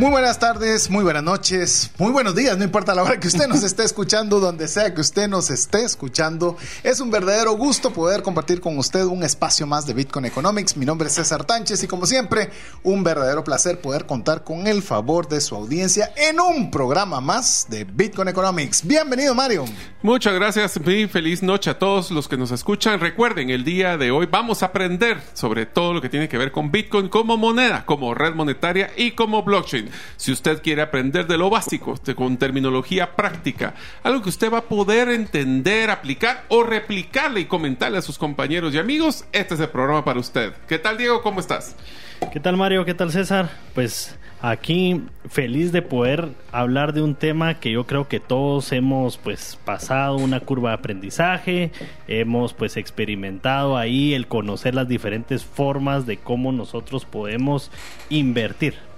Muy buenas tardes, muy buenas noches, muy buenos días, no importa la hora que usted nos esté escuchando, donde sea que usted nos esté escuchando. Es un verdadero gusto poder compartir con usted un espacio más de Bitcoin Economics. Mi nombre es César Tánchez y como siempre, un verdadero placer poder contar con el favor de su audiencia en un programa más de Bitcoin Economics. Bienvenido Mario. Muchas gracias, muy feliz noche a todos los que nos escuchan. Recuerden, el día de hoy vamos a aprender sobre todo lo que tiene que ver con Bitcoin como moneda, como red monetaria y como blockchain. Si usted quiere aprender de lo básico, con terminología práctica, algo que usted va a poder entender, aplicar o replicarle y comentarle a sus compañeros y amigos, este es el programa para usted. ¿Qué tal, Diego? ¿Cómo estás? ¿Qué tal, Mario? ¿Qué tal, César? Pues aquí feliz de poder hablar de un tema que yo creo que todos hemos pues pasado una curva de aprendizaje, hemos pues experimentado ahí el conocer las diferentes formas de cómo nosotros podemos invertir.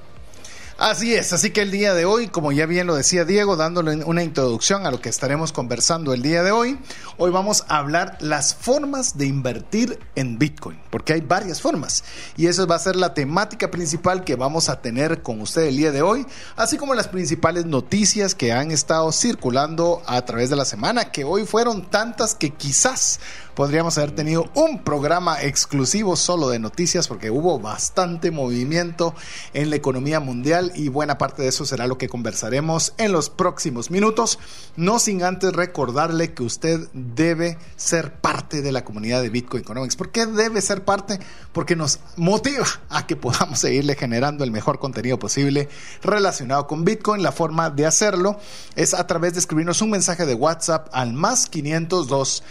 Así es, así que el día de hoy, como ya bien lo decía Diego, dándole una introducción a lo que estaremos conversando el día de hoy, hoy vamos a hablar las formas de invertir en Bitcoin, porque hay varias formas y esa va a ser la temática principal que vamos a tener con usted el día de hoy, así como las principales noticias que han estado circulando a través de la semana, que hoy fueron tantas que quizás podríamos haber tenido un programa exclusivo solo de noticias porque hubo bastante movimiento en la economía mundial y buena parte de eso será lo que conversaremos en los próximos minutos, no sin antes recordarle que usted debe ser parte de la comunidad de Bitcoin Economics. ¿Por qué debe ser parte? Porque nos motiva a que podamos seguirle generando el mejor contenido posible relacionado con Bitcoin. La forma de hacerlo es a través de escribirnos un mensaje de WhatsApp al más 502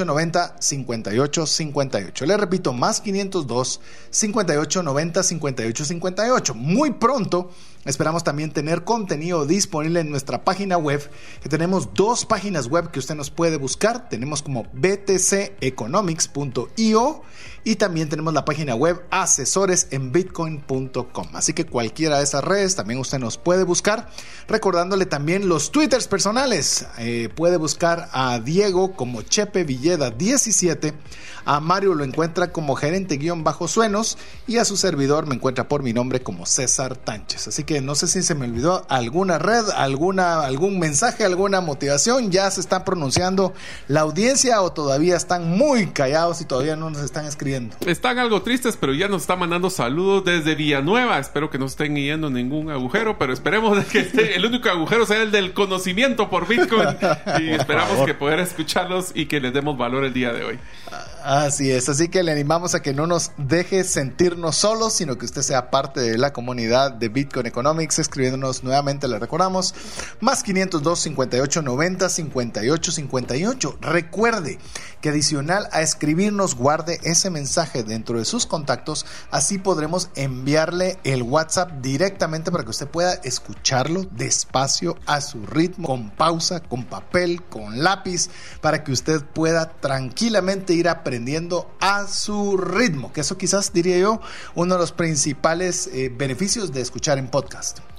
5890 5858. Le repito, más 502 5890 5858. Muy pronto Esperamos también tener contenido disponible en nuestra página web, que tenemos dos páginas web que usted nos puede buscar. Tenemos como btceconomics.io y también tenemos la página web asesores en bitcoin.com. Así que cualquiera de esas redes también usted nos puede buscar. Recordándole también los twitters personales. Eh, puede buscar a Diego como Chepe Villeda 17 a Mario lo encuentra como gerente-suenos y a su servidor me encuentra por mi nombre como César Tánchez. Así que no sé si se me olvidó alguna red, alguna, algún mensaje, alguna motivación. Ya se están pronunciando la audiencia o todavía están muy callados y todavía no nos están escribiendo. Están algo tristes, pero ya nos están mandando saludos desde Villanueva. Espero que no estén yendo ningún agujero, pero esperemos que el único agujero sea el del conocimiento por Bitcoin. Y esperamos que poder escucharlos y que les demos valor el día de hoy. Así es, así que le animamos a que no nos deje sentirnos solos, sino que usted sea parte de la comunidad de Bitcoin Escribiéndonos nuevamente, le recordamos, más 502 58 90 58 58. Recuerde que adicional a escribirnos, guarde ese mensaje dentro de sus contactos, así podremos enviarle el WhatsApp directamente para que usted pueda escucharlo despacio, a su ritmo, con pausa, con papel, con lápiz, para que usted pueda tranquilamente ir aprendiendo a su ritmo, que eso quizás diría yo uno de los principales eh, beneficios de escuchar en podcast.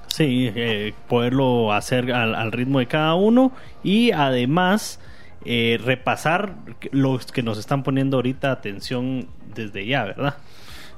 Sí, eh, poderlo hacer al, ritmo de cada uno y además eh, repasar los que nos están poniendo ahorita atención desde ya, ¿verdad?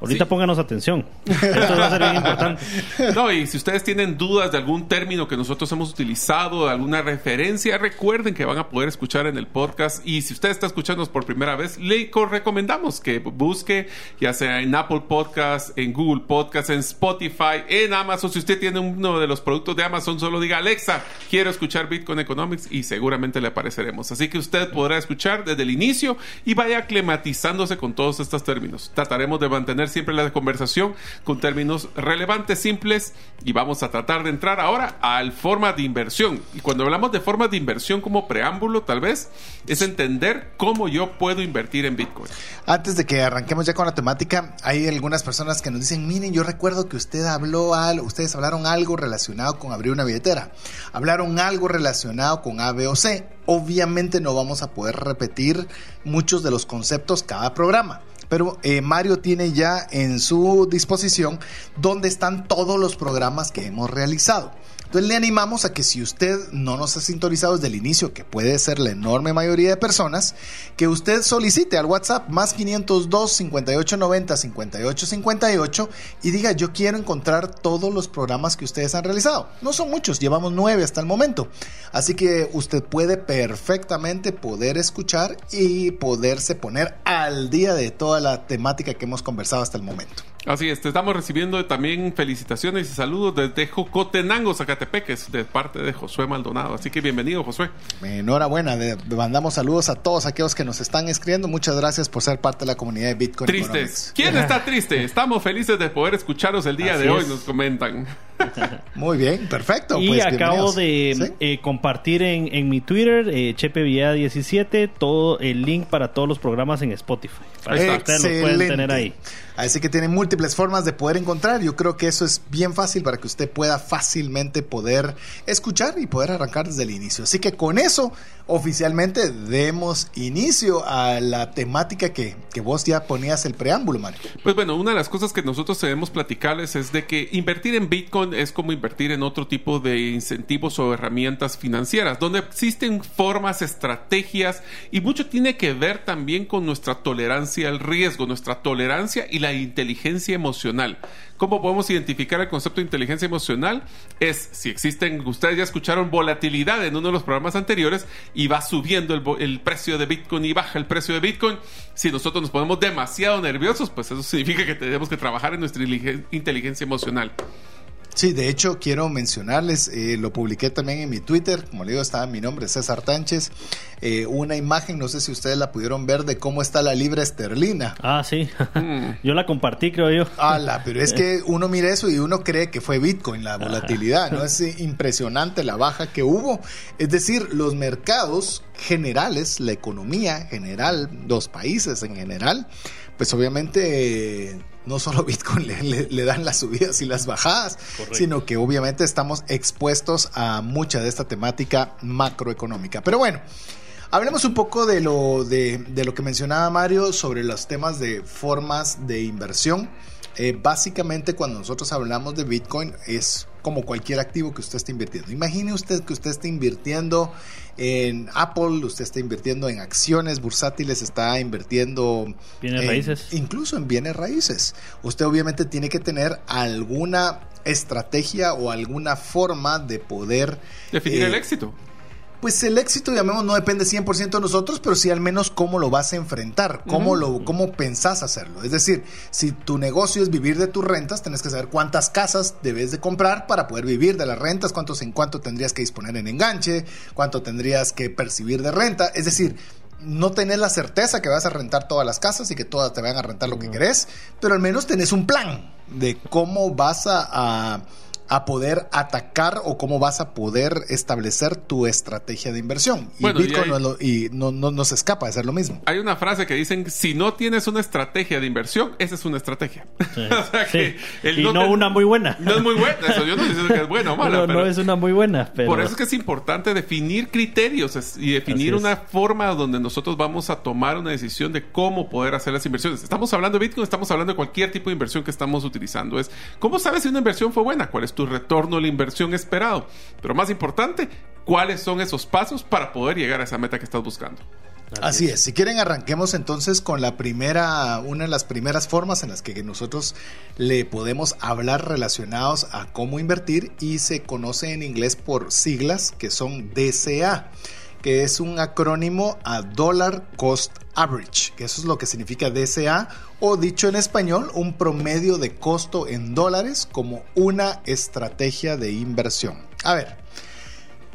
Ahorita pónganos atención. Esto va a ser bien importante. No, y si ustedes tienen dudas de algún término que nosotros hemos utilizado, de alguna referencia, recuerden que van a poder escuchar en el podcast. Y si usted está escuchándonos por primera vez, le recomendamos que busque, ya sea en Apple Podcast, en Google Podcast, en Spotify, en Amazon. Si usted tiene uno de los productos de Amazon, solo diga Alexa, quiero escuchar Bitcoin Economics y seguramente le apareceremos. Así que usted podrá escuchar desde el inicio y vaya aclimatizándose con todos estos términos. Trataremos de mantener siempre la conversación con términos relevantes, simples y vamos a tratar de entrar ahora al forma de inversión. Y cuando hablamos de forma de inversión como preámbulo, tal vez, es entender cómo yo puedo invertir en Bitcoin. Antes de que arranquemos ya con la temática, hay algunas personas que nos dicen, miren, yo recuerdo que usted habló algo, ustedes hablaron algo relacionado con abrir una billetera, hablaron algo relacionado con A, B o C. Obviamente no vamos a poder repetir muchos de los conceptos cada programa pero eh, Mario tiene ya en su disposición donde están todos los programas que hemos realizado. Entonces le animamos a que si usted no nos ha sintonizado desde el inicio, que puede ser la enorme mayoría de personas, que usted solicite al WhatsApp más 502 5890 5858 y diga yo quiero encontrar todos los programas que ustedes han realizado. No son muchos, llevamos nueve hasta el momento. Así que usted puede perfectamente poder escuchar y poderse poner al día de toda la temática que hemos conversado hasta el momento. Así es, te estamos recibiendo también felicitaciones y saludos desde Jocotenango, Zacatepeques, de parte de Josué Maldonado. Así que bienvenido, Josué. Enhorabuena, le mandamos saludos a todos aquellos que nos están escribiendo. Muchas gracias por ser parte de la comunidad de Bitcoin. Tristes. ¿Quién está triste? Estamos felices de poder escucharos el día Así de hoy, es. nos comentan. Muy bien, perfecto. Y pues, acabo de ¿Sí? eh, compartir en, en mi Twitter, eh, ChepeVillada17, todo el link para todos los programas en Spotify. Para que ustedes pueden tener ahí. Así que tiene múltiples formas de poder encontrar. Yo creo que eso es bien fácil para que usted pueda fácilmente poder escuchar y poder arrancar desde el inicio. Así que con eso, oficialmente demos inicio a la temática que, que vos ya ponías el preámbulo, Mario. Pues bueno, una de las cosas que nosotros debemos platicarles es de que invertir en Bitcoin es como invertir en otro tipo de incentivos o herramientas financieras, donde existen formas, estrategias y mucho tiene que ver también con nuestra tolerancia al riesgo, nuestra tolerancia y la inteligencia emocional. ¿Cómo podemos identificar el concepto de inteligencia emocional? Es si existen, ustedes ya escucharon volatilidad en uno de los programas anteriores y va subiendo el, precio de Bitcoin y baja el precio de Bitcoin. Si nosotros nos ponemos demasiado nerviosos, pues eso significa que tenemos que trabajar en nuestra inteligencia emocional. Sí, de hecho quiero mencionarles, eh, lo publiqué también en mi Twitter, como le digo, estaba mi nombre, César Tánchez, eh, una imagen, no sé si ustedes la pudieron ver, de cómo está la libra esterlina. Ah, sí. Mm. yo la compartí, creo yo. Ala, pero es que uno mira eso y uno cree que fue Bitcoin, la volatilidad, ¿no? Es impresionante la baja que hubo. Es decir, los mercados generales, la economía general, los países en general, pues obviamente eh, no solo Bitcoin le, le- le dan las subidas y las bajadas, Correcto. sino que obviamente estamos expuestos a mucha de esta temática macroeconómica. Pero bueno. Hablemos un poco de lo, de, de lo que mencionaba Mario sobre los temas de formas de inversión. Eh, básicamente cuando nosotros hablamos de Bitcoin es como cualquier activo que usted esté invirtiendo. Imagine usted que usted esté invirtiendo en Apple, usted está invirtiendo en acciones bursátiles, está invirtiendo Bienes en- raíces. incluso en bienes raíces. Usted obviamente tiene que tener alguna estrategia o alguna forma de poder Definir eh, el éxito. Pues el éxito, llamemos, no depende 100% de nosotros, pero sí al menos cómo lo vas a enfrentar, cómo, lo, cómo pensás hacerlo. Es decir, si tu negocio es vivir de tus rentas, tenés que saber cuántas casas debes de comprar para poder vivir de las rentas, cuántos en cuánto tendrías que disponer en enganche, cuánto tendrías que percibir de renta. Es decir, no tenés la certeza que vas a rentar todas las casas y que todas te van a rentar lo que querés, pero al menos tenés un plan de cómo vas a, a- a poder atacar o cómo vas a poder establecer tu estrategia de inversión. Y Bueno, y Bitcoin hay- no, es lo- y no, no, no se escapa de ser lo mismo. Hay una frase que dicen, si no tienes una estrategia de inversión, esa es una estrategia. Sí. O sea que Sí. el Y no una muy buena. No es muy buena, eso yo no estoy diciendo que es buena o mala, no, pero no es una muy buena, pero... por eso es que es importante definir criterios y definir una forma donde nosotros vamos a tomar una decisión de cómo poder hacer las inversiones. Estamos hablando de Bitcoin, estamos hablando de cualquier tipo de inversión que estamos utilizando. Es cómo sabes si una inversión fue buena, cuál es tu retorno de la inversión esperado. Pero más importante, cuáles son esos pasos para poder llegar a esa meta que estás buscando. Así es. Si quieren, arranquemos entonces con la primera, una de las primeras formas en las que nosotros le podemos hablar relacionados a cómo invertir y se conoce en inglés por siglas que son DCA, que es un acrónimo a Dollar Cost Average, que eso es lo que significa DCA, o dicho en español, un promedio de costo en dólares como una estrategia de inversión. A ver,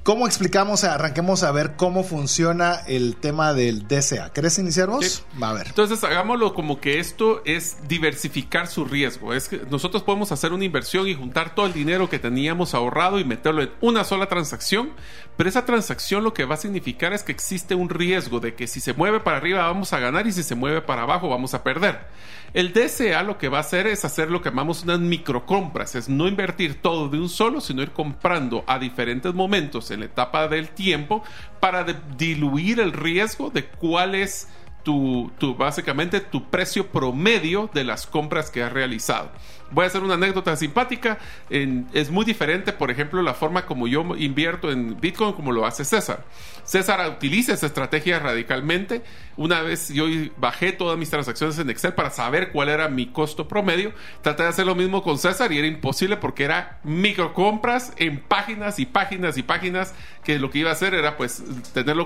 ¿Cómo explicamos? Arranquemos a ver cómo funciona el tema del DCA. ¿Querés iniciar vos? Sí. Va a ver. Entonces, hagámoslo como que esto es diversificar su riesgo. Es que nosotros podemos hacer una inversión y juntar todo el dinero que teníamos ahorrado y meterlo en una sola transacción, pero esa transacción lo que va a significar es que existe un riesgo de que si se mueve para arriba vamos a ganar y si se mueve para abajo vamos a perder. El DCA lo que va a hacer es hacer lo que llamamos unas microcompras, es no invertir todo de un solo, sino ir comprando a diferentes momentos en la etapa del tiempo para diluir el riesgo de cuál es tu, tu, básicamente tu precio promedio de las compras que has realizado. Voy a hacer una anécdota simpática. es muy diferente, por ejemplo, la forma como yo invierto en Bitcoin como lo hace César. César utiliza esa estrategia radicalmente. Una vez yo bajé todas mis transacciones en Excel para saber cuál era mi costo promedio. Traté de hacer lo mismo con César y era imposible porque era microcompras en páginas y páginas y páginas que lo que iba a hacer era pues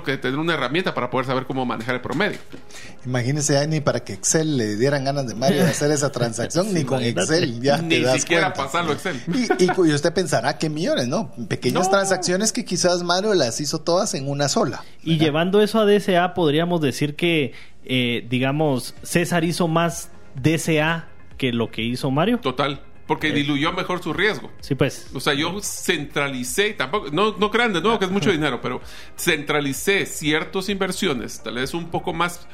que tener una herramienta para poder saber cómo manejar el promedio. Imagínese ni para que Excel le dieran ganas de Mario de hacer esa transacción, ni con Excel ya Ni siquiera pasarlo Excel. Y, usted pensará que millones, ¿no? Pequeñas transacciones que quizás Mario las hizo todas en una sola. Y llevando eso a DSA, podríamos decir que, eh, digamos, César hizo más DSA que lo que hizo Mario. Total. Porque eh. diluyó mejor su riesgo. Sí, pues. O sea, yo centralicé, tampoco, no, no crean de nuevo que es mucho dinero, pero centralicé ciertas inversiones, tal vez un poco más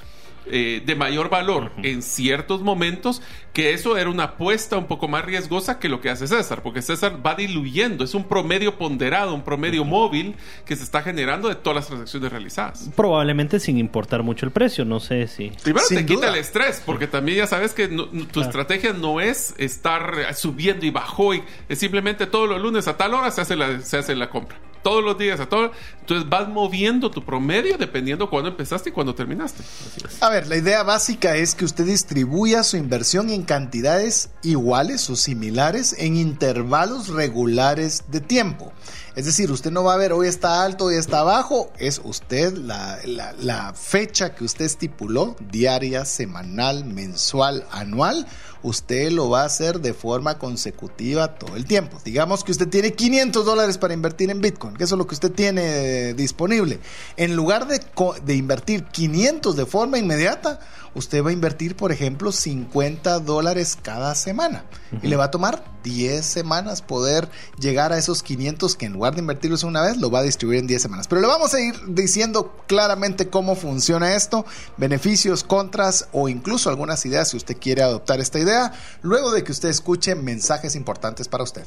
eh, de mayor valor en ciertos momentos, que eso era una apuesta un poco más riesgosa que lo que hace César, porque César va diluyendo, es un promedio ponderado, un promedio móvil que se está generando de todas las transacciones realizadas. Probablemente sin importar mucho el precio, no sé si... Primero te quita el estrés, porque también ya sabes que tu estrategia no es estar subiendo y bajó, y es simplemente todos los lunes a tal hora se hace la, se hace la compra todos los días, a todo. Entonces vas moviendo tu promedio dependiendo cuándo empezaste y cuándo terminaste. A ver, la idea básica es que usted distribuya su inversión en cantidades iguales o similares en intervalos regulares de tiempo. Es decir, usted no va a ver hoy está alto, hoy está bajo, es usted la, fecha que usted estipuló, diaria, semanal, mensual, anual usted lo va a hacer de forma consecutiva todo el tiempo. Digamos que usted tiene 500 dólares para invertir en Bitcoin, que eso es lo que usted tiene disponible. En lugar de, de invertir 500 de forma inmediata, usted va a invertir, por ejemplo, 50 dólares cada semana. Y le va a tomar 10 semanas poder llegar a esos 500 que en lugar de invertirlos una vez, lo va a distribuir en 10 semanas. Pero le vamos a ir diciendo claramente cómo funciona esto, beneficios, contras o incluso algunas ideas si usted quiere adoptar esta idea, luego de que usted escuche mensajes importantes para usted.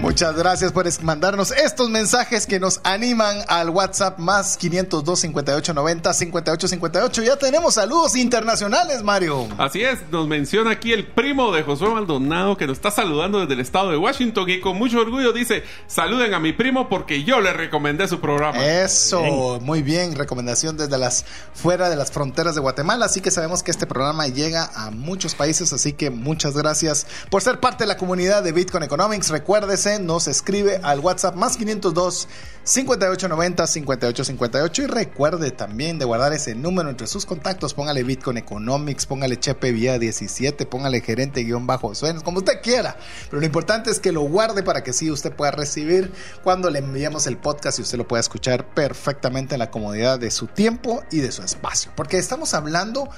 Muchas gracias por mandarnos estos mensajes que nos animan al WhatsApp más 502 58 90 58 58. Ya tenemos saludos internacionales, Mario. Así es, nos menciona aquí el primo de Josué Maldonado que nos está saludando desde el estado de Washington y con mucho orgullo dice: Saluden a mi primo porque yo le recomendé su programa. Eso, muy bien, recomendación desde las fuera de las fronteras de Guatemala. Así que sabemos que este programa llega a muchos países. Así que muchas gracias por ser parte de la comunidad de Bitcoin Economics. Recuérdese nos escribe al WhatsApp más 502 5890 5858 y recuerde también de guardar ese número entre sus contactos. Póngale Bitcoin Economics, póngale Chepe Vía 17, póngale gerente guion bajo sueños, como usted quiera. Pero lo importante es que lo guarde para que sí usted pueda recibir cuando le enviemos el podcast y usted lo pueda escuchar perfectamente en la comodidad de su tiempo y de su espacio. Porque estamos hablando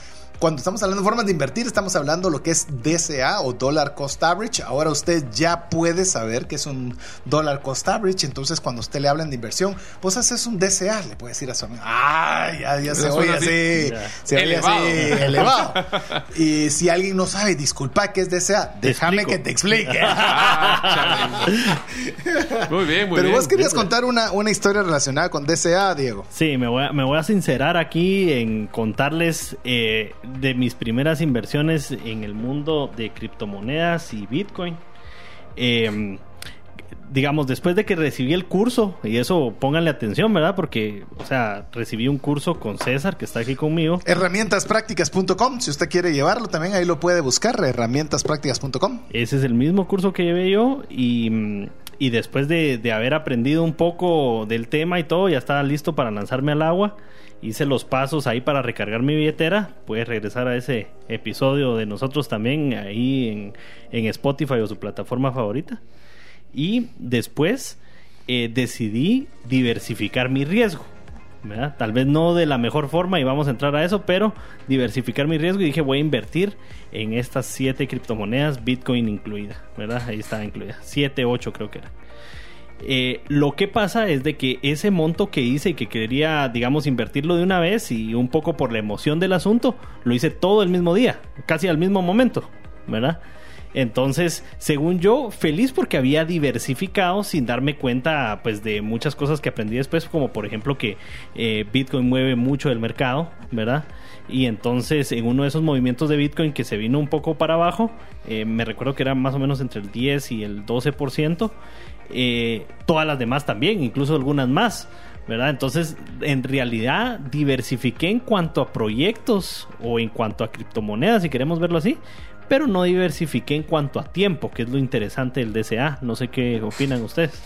cuando estamos hablando de formas de invertir, estamos hablando de lo que es DCA o Dollar Cost Average. Ahora usted ya puede saber que es un Dollar Cost Average. Entonces, cuando usted le hablan de inversión, pues haces un DCA. Le puede decir a su amigo, ¡ay! Ya, se oye así, se oye así, elevado. y si alguien no sabe, disculpa qué es DCA, déjame que te explique. muy bien, muy Pero bien. vos querías contar una, una historia relacionada con DCA, Diego. Sí, me voy a, me voy a sincerar aquí en contarles. Eh, de mis primeras inversiones en el mundo de criptomonedas y Bitcoin. Em, digamos, después de que recibí el curso, y eso pónganle atención, ¿verdad? Porque, o sea, recibí un curso con César, que está aquí conmigo. Herramientasprácticas.com, si usted quiere llevarlo también ahí lo puede buscar, herramientasprácticas.com. Ese es el mismo curso que llevé yo y, y después de, de haber aprendido un poco del tema y todo, ya estaba listo para lanzarme al agua. Hice los pasos ahí para recargar mi billetera. Puedes regresar a ese episodio de nosotros también ahí en, en Spotify o su plataforma favorita. Y después eh, decidí diversificar mi riesgo. ¿verdad? Tal vez no de la mejor forma y vamos a entrar a eso, pero diversificar mi riesgo y dije voy a invertir en estas siete criptomonedas, Bitcoin incluida, ¿verdad? Ahí está incluida. 7, 8 creo que era. Eh, lo que pasa es de que ese monto que hice y que quería, digamos, invertirlo de una vez y un poco por la emoción del asunto, lo hice todo el mismo día, casi al mismo momento, ¿verdad? Entonces, según yo, feliz porque había diversificado sin darme cuenta pues de muchas cosas que aprendí después, como por ejemplo que eh, Bitcoin mueve mucho el mercado, ¿verdad? Y entonces en uno de esos movimientos de Bitcoin que se vino un poco para abajo, eh, me recuerdo que era más o menos entre el 10 y el 12%, eh, todas las demás también, incluso algunas más. ¿verdad? Entonces, en realidad, diversifiqué en cuanto a proyectos o en cuanto a criptomonedas, si queremos verlo así, pero no diversifiqué en cuanto a tiempo, que es lo interesante del DCA. No sé qué opinan ustedes.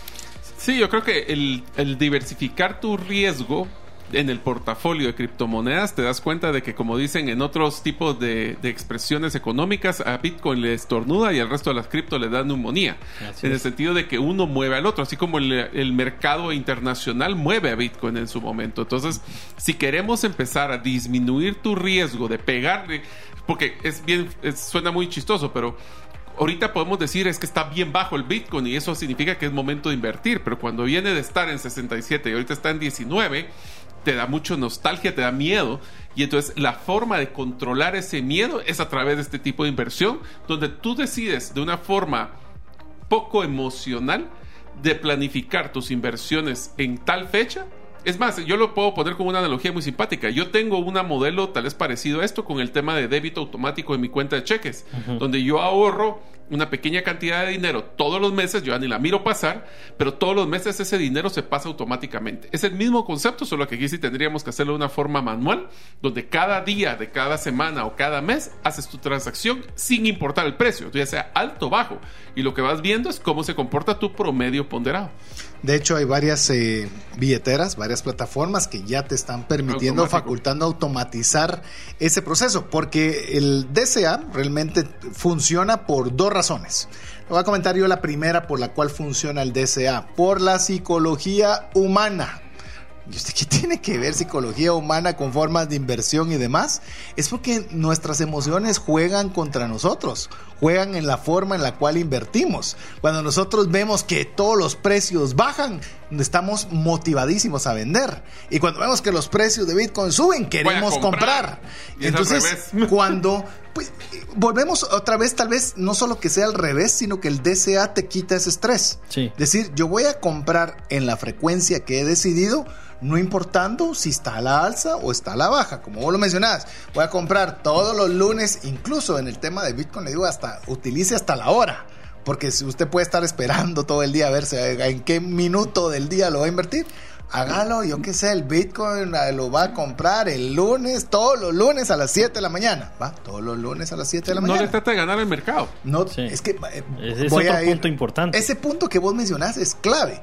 Sí, yo creo que el, el diversificar tu riesgo en el portafolio de criptomonedas te das cuenta de que como dicen en otros tipos de, de, expresiones económicas a Bitcoin le estornuda y al resto de las cripto le da neumonía así en es. el sentido de que uno mueve al otro así como el, el, mercado internacional mueve a Bitcoin en su momento entonces si queremos empezar a disminuir tu riesgo de pegarle porque es bien es, suena muy chistoso pero ahorita podemos decir es que está bien bajo el Bitcoin y eso significa que es momento de invertir, pero cuando viene de estar en 67 y ahorita está en 19, te da mucho nostalgia, te da miedo. Y entonces la forma de controlar ese miedo es a través de este tipo de inversión, donde tú decides de una forma poco emocional de planificar tus inversiones en tal fecha. Es más, yo lo puedo poner como una analogía muy simpática. Yo tengo una modelo tal vez parecido a esto con el tema de débito automático en mi cuenta de cheques, uh -huh. donde yo ahorro una pequeña cantidad de dinero todos los meses, yo ya ni la miro pasar, pero todos los meses ese dinero se pasa automáticamente. Es el mismo concepto, solo que aquí sí tendríamos que hacerlo de una forma manual, donde cada día de cada semana o cada mes haces tu transacción sin importar el precio, ya sea alto o bajo, y lo que vas viendo es cómo se comporta tu promedio ponderado. De hecho, hay varias eh, billeteras, varias plataformas que ya te están permitiendo, Automático. facultando automatizar ese proceso, porque el DCA realmente funciona por dos razones. Lo voy a comentar yo la primera por la cual funciona el DCA, por la psicología humana. ¿Y usted qué tiene que ver psicología humana con formas de inversión y demás? Es porque nuestras emociones juegan contra nosotros, juegan en la forma en la cual invertimos. Cuando nosotros vemos que todos los precios bajan, estamos motivadísimos a vender. Y cuando vemos que los precios de Bitcoin suben, queremos comprar. comprar. Entonces, cuando pues, volvemos otra vez, tal vez no solo que sea al revés, sino que el DCA te quita ese estrés. Sí. Decir, yo voy a comprar en la frecuencia que he decidido, no importando si está a la alza o está a la baja, como vos lo mencionabas. Voy a comprar todos los lunes, incluso en el tema de Bitcoin, le digo, hasta utilice hasta la hora. Porque si usted puede estar esperando todo el día a ver en qué minuto del día lo va a invertir, hágalo, yo qué sé, el Bitcoin lo va a comprar el lunes, todos los lunes a las 7 de la mañana. Va, todos los lunes a las 7 de la mañana. No le trata de ganar el mercado. No, sí. es que eh, es otro ir, punto importante. Ese punto que vos mencionás es clave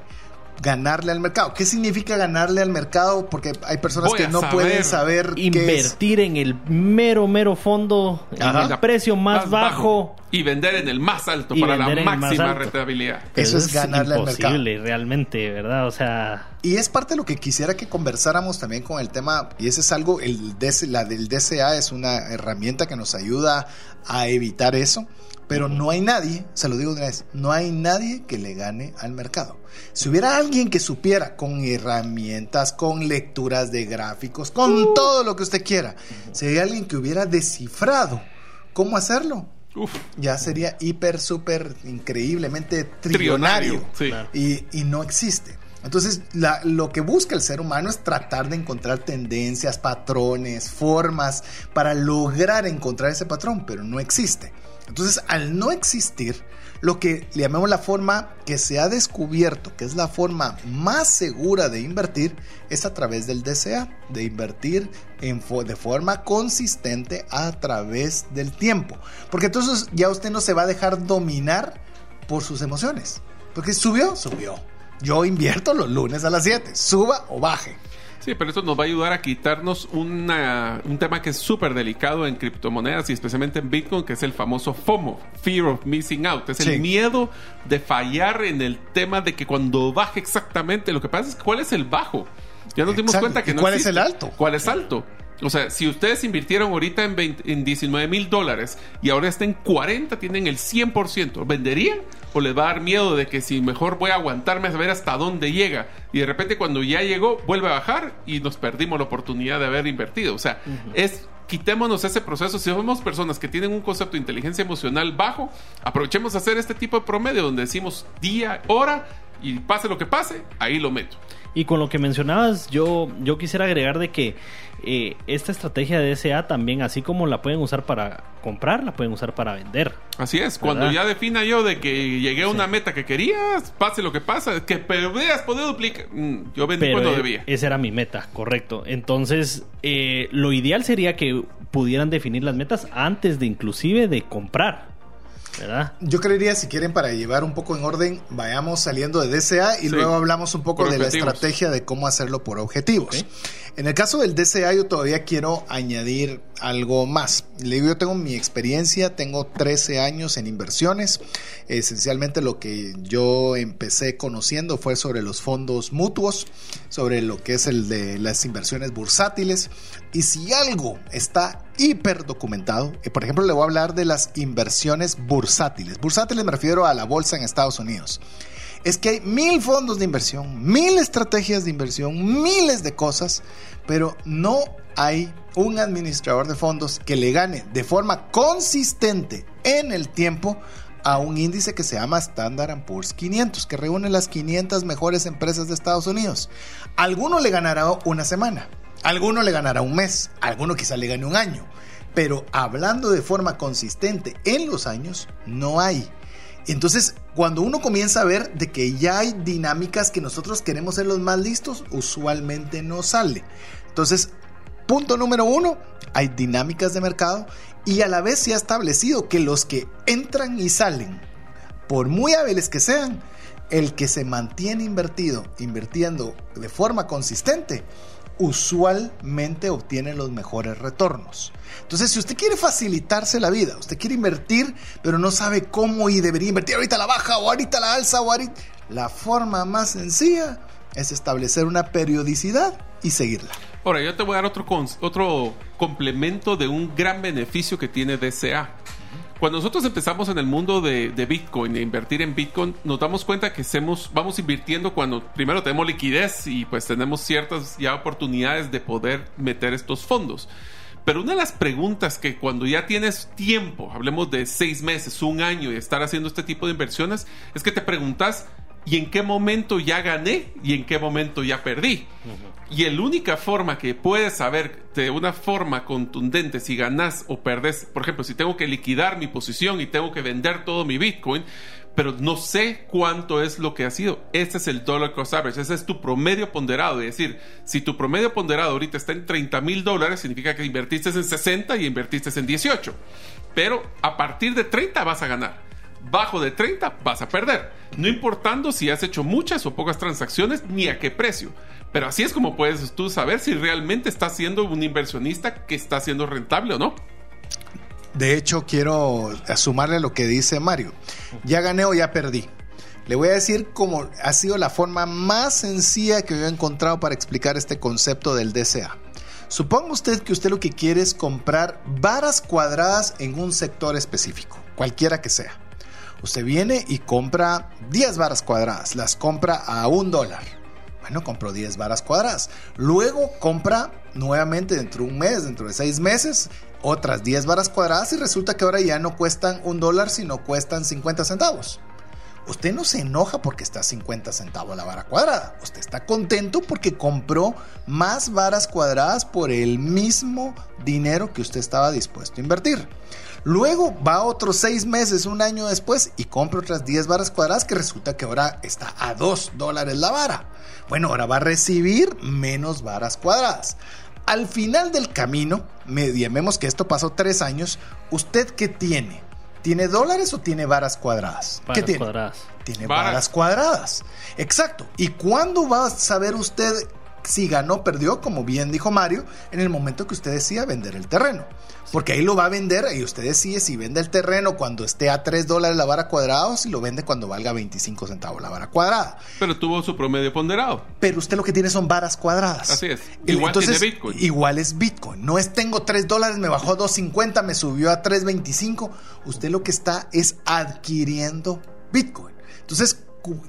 ganarle al mercado. ¿Qué significa ganarle al mercado? Porque hay personas Voy que no saber. pueden saber invertir en el mero mero fondo, Ajá. en el precio más, más bajo. bajo. y vender en el más alto para la máxima rentabilidad. Eso es, es ganarle al mercado. realmente, ¿verdad? O sea, y es parte de lo que quisiera que conversáramos también con el tema, y ese es algo, el DC, la del DCA es una herramienta que nos ayuda a evitar eso, pero no hay nadie, se lo digo de una vez, no hay nadie que le gane al mercado. Si hubiera alguien que supiera con herramientas, con lecturas de gráficos, con uh. todo lo que usted quiera, si hay alguien que hubiera descifrado cómo hacerlo, Uf. ya sería hiper, súper, increíblemente trillonario. Sí. y, y no existe. Entonces, la, lo que busca el ser humano es tratar de encontrar tendencias, patrones, formas para lograr encontrar ese patrón, pero no existe. Entonces, al no existir, lo que le llamamos la forma que se ha descubierto, que es la forma más segura de invertir, es a través del DCA, de invertir en de forma consistente a través del tiempo. Porque entonces ya usted no se va a dejar dominar por sus emociones. Porque subió, subió. Yo invierto los lunes a las 7, suba o baje. Sí, pero esto nos va a ayudar a quitarnos una, un tema que es súper delicado en criptomonedas y especialmente en Bitcoin, que es el famoso FOMO, Fear of Missing Out. Es el miedo de fallar en el tema de que cuando baje exactamente, lo que pasa es cuál es el bajo. Ya nos dimos cuenta que no ¿Cuál es el alto? ¿Cuál es alto? O sea, si ustedes invirtieron ahorita en, 20, en 19 mil dólares y ahora está en 40, tienen el 100%, ¿venderían? ¿O les va a dar miedo de que si mejor voy a aguantarme a ver hasta dónde llega? Y de repente cuando ya llegó, vuelve a bajar y nos perdimos la oportunidad de haber invertido. O sea, es quitémonos ese proceso. Si somos personas que tienen un concepto de inteligencia emocional bajo, aprovechemos a hacer este tipo de promedio donde decimos día, hora y pase lo que pase, ahí lo meto. Y con lo que mencionabas, yo, yo quisiera agregar de que eh, esta estrategia de SA también, así como la pueden usar para comprar, la pueden usar para vender. Así es, cuando ya defina yo de que llegué a una meta que querías, pase lo que pasa, que hubieras podido duplicar, mm, yo vendí cuando debía. Esa era mi meta, correcto. Entonces, eh, lo ideal sería que pudieran definir las metas antes de inclusive de comprar. Yo creería, si quieren, para llevar un poco en orden, vayamos saliendo de DCA y luego hablamos un poco de la estrategia de cómo hacerlo por objetivos. En el caso del DCA, yo todavía quiero añadir algo más. Le digo, yo tengo mi experiencia, tengo 13 años en inversiones. Esencialmente lo que yo empecé conociendo fue sobre los fondos mutuos, sobre lo que es el de las inversiones bursátiles. Y si algo está hiper documentado, eh, por ejemplo, le voy a hablar de las inversiones bursátiles. Bursátiles me refiero a la bolsa en Estados Unidos. Es que hay mil fondos de inversión, mil estrategias de inversión, miles de cosas, pero no hay un administrador de fondos que le gane de forma consistente en el tiempo a un índice que se llama Standard Poor's 500, que reúne las 500 mejores empresas de Estados Unidos. Alguno le ganará una semana, alguno le ganará un mes, alguno quizá le gane un año, pero hablando de forma consistente en los años, no hay. Entonces, cuando uno comienza a ver de que ya hay dinámicas que nosotros queremos ser los más listos, usualmente no sale. Entonces, punto número uno, hay dinámicas de mercado y a la vez se ha establecido que los que entran y salen, por muy hábiles que sean, el que se mantiene invertido, invirtiendo de forma consistente, usualmente obtiene los mejores retornos. Entonces, si usted quiere facilitarse la vida, usted quiere invertir, pero no sabe cómo y debería invertir ahorita la baja o ahorita la alza o ahorita... La forma más sencilla es establecer una periodicidad y seguirla. Ahora, yo te voy a dar otro, otro complemento de un gran beneficio que tiene DCA. Cuando nosotros empezamos en el mundo de, Bitcoin, de invertir en Bitcoin, nos damos cuenta que vamos invirtiendo cuando primero tenemos liquidez y pues tenemos ciertas ya oportunidades de poder meter estos fondos. Pero una de las preguntas que cuando ya tienes tiempo, hablemos de seis meses, un año y estar haciendo este tipo de inversiones, es que te preguntas, ¿y en qué momento ya gané y en qué momento ya perdí? Y la única forma que puedes saber de una forma contundente si ganas o perdes, por ejemplo, si tengo que liquidar mi posición y tengo que vender todo mi Bitcoin, pero no sé cuánto es lo que ha sido. Este es el dollar cost average, ese es tu promedio ponderado. Es decir, si tu promedio ponderado ahorita está en 30 mil dólares, significa que invertiste en 60 y invertiste en 18. Pero a partir de 30 vas a ganar. Bajo de 30 vas a perder. No importando si has hecho muchas o pocas transacciones ni a qué precio. Pero así es como puedes tú saber si realmente estás siendo un inversionista que está siendo rentable o no. De hecho, quiero sumarle lo que dice Mario. Ya gané o ya perdí. Le voy a decir cómo ha sido la forma más sencilla que yo he encontrado para explicar este concepto del DCA. Suponga usted que usted lo que quiere es comprar varas cuadradas en un sector específico, cualquiera que sea. Usted viene y compra 10 varas cuadradas, las compra a un dólar bueno, compró 10 varas cuadradas. Luego compra nuevamente dentro de un mes, dentro de seis meses, otras 10 varas cuadradas y resulta que ahora ya no cuestan un dólar, sino cuestan 50 centavos. Usted no se enoja porque está 50 centavos la vara cuadrada. Usted está contento porque compró más varas cuadradas por el mismo dinero que usted estaba dispuesto a invertir. Luego va otros seis meses, un año después, y compra otras 10 varas cuadradas que resulta que ahora está a 2 dólares la vara. Bueno, ahora va a recibir menos varas cuadradas. Al final del camino, me, llamemos que esto pasó tres años, ¿usted qué tiene? ¿Tiene dólares o tiene varas cuadradas? Varas ¿Qué tiene? cuadradas. Tiene Varas. varas cuadradas. Exacto. ¿Y cuándo va a saber usted si ganó perdió? Como bien dijo Mario, en el momento que usted decida vender el terreno. Porque ahí lo va a vender y usted decide si vende el terreno cuando esté a 3 dólares la vara cuadrada o si lo vende cuando valga 25 centavos la vara cuadrada. Pero tuvo su promedio ponderado. Pero usted lo que tiene son varas cuadradas. Así es. Igual tiene Bitcoin. Igual es Bitcoin. No es tengo 3 dólares, me bajó a 2.50, me subió a 3.25. Usted lo que está es adquiriendo Bitcoin. Entonces,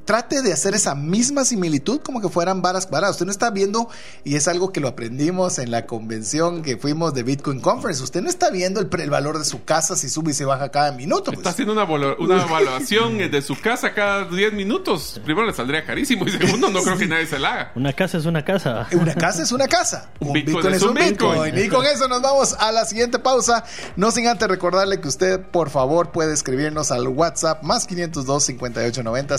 trate de hacer esa misma similitud como que fueran varas cuadradas. Usted no está viendo, y es algo que lo aprendimos en la convención que fuimos de Bitcoin Conference, usted no está viendo el, pre- el valor de su casa si sube y se baja cada minuto. Está pues. haciendo una, una evaluación de su casa cada 10 minutos. Primero le saldría carísimo y segundo no creo que nadie se la haga. Una casa es una casa. Una casa es una casa. Un Bitcoin es un Bitcoin. Y con eso nos vamos a la siguiente pausa. No sin antes recordarle que usted, por favor, puede escribirnos al WhatsApp más 502 5890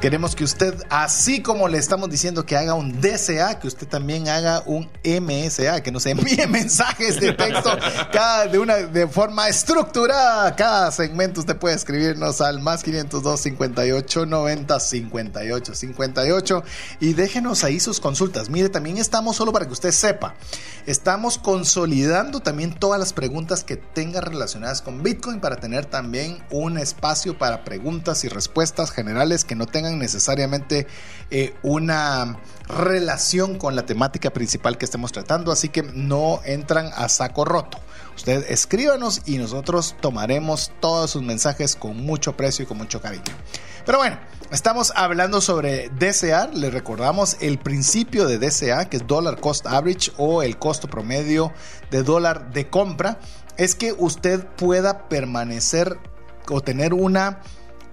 Queremos que usted, así como le estamos diciendo que haga un DCA, que usted también haga un MSA, que nos envíe mensajes de texto cada, de una de forma estructurada. Cada segmento usted puede escribirnos al más 502 58 90 58 58 y déjenos ahí sus consultas. Mire, también estamos solo para que usted sepa. Estamos consolidando también todas las preguntas que tenga relacionadas con Bitcoin para tener también un espacio para preguntas y respuestas generales que no tengan necesariamente eh, una relación con la temática principal que estemos tratando, así que no entran a saco roto. Usted escríbanos y nosotros tomaremos todos sus mensajes con mucho aprecio y con mucho cariño. Pero bueno, estamos hablando sobre DCA. Les recordamos el principio de DCA, que es Dollar Cost Average o el costo promedio de dólar de compra. Es que usted pueda permanecer o tener una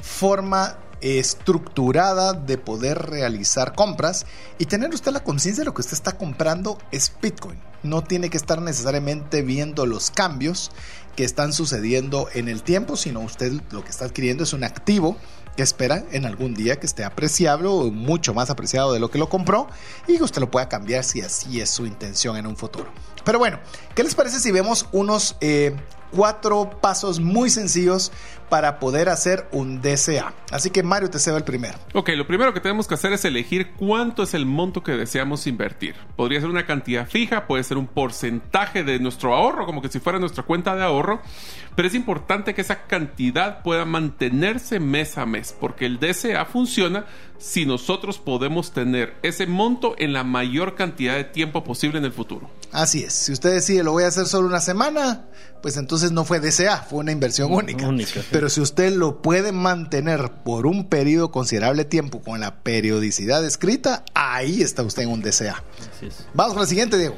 forma estructurada de poder realizar compras y tener usted la conciencia de lo que usted está comprando es Bitcoin. No tiene que estar necesariamente viendo los cambios que están sucediendo en el tiempo, sino usted lo que está adquiriendo es un activo que espera en algún día que esté apreciable o mucho más apreciado de lo que lo compró y usted lo pueda cambiar si así es su intención en un futuro. Pero bueno, ¿qué les parece si vemos unos eh, cuatro pasos muy sencillos para poder hacer un DCA? Así que Mario te cedo el primero. Ok, lo primero que tenemos que hacer es elegir cuánto es el monto que deseamos invertir. Podría ser una cantidad fija, puede ser un porcentaje de nuestro ahorro, como que si fuera nuestra cuenta de ahorro, pero es importante que esa cantidad pueda mantenerse mes a mes, porque el DCA funciona si nosotros podemos tener ese monto en la mayor cantidad de tiempo posible en el futuro. Así es, si usted decide lo voy a hacer solo una semana, pues entonces no fue DCA, fue una inversión única. única, sí. Pero si usted lo puede mantener por un periodo considerable tiempo con la periodicidad escrita, ahí está usted en un DCA. Vamos con la siguiente, Diego.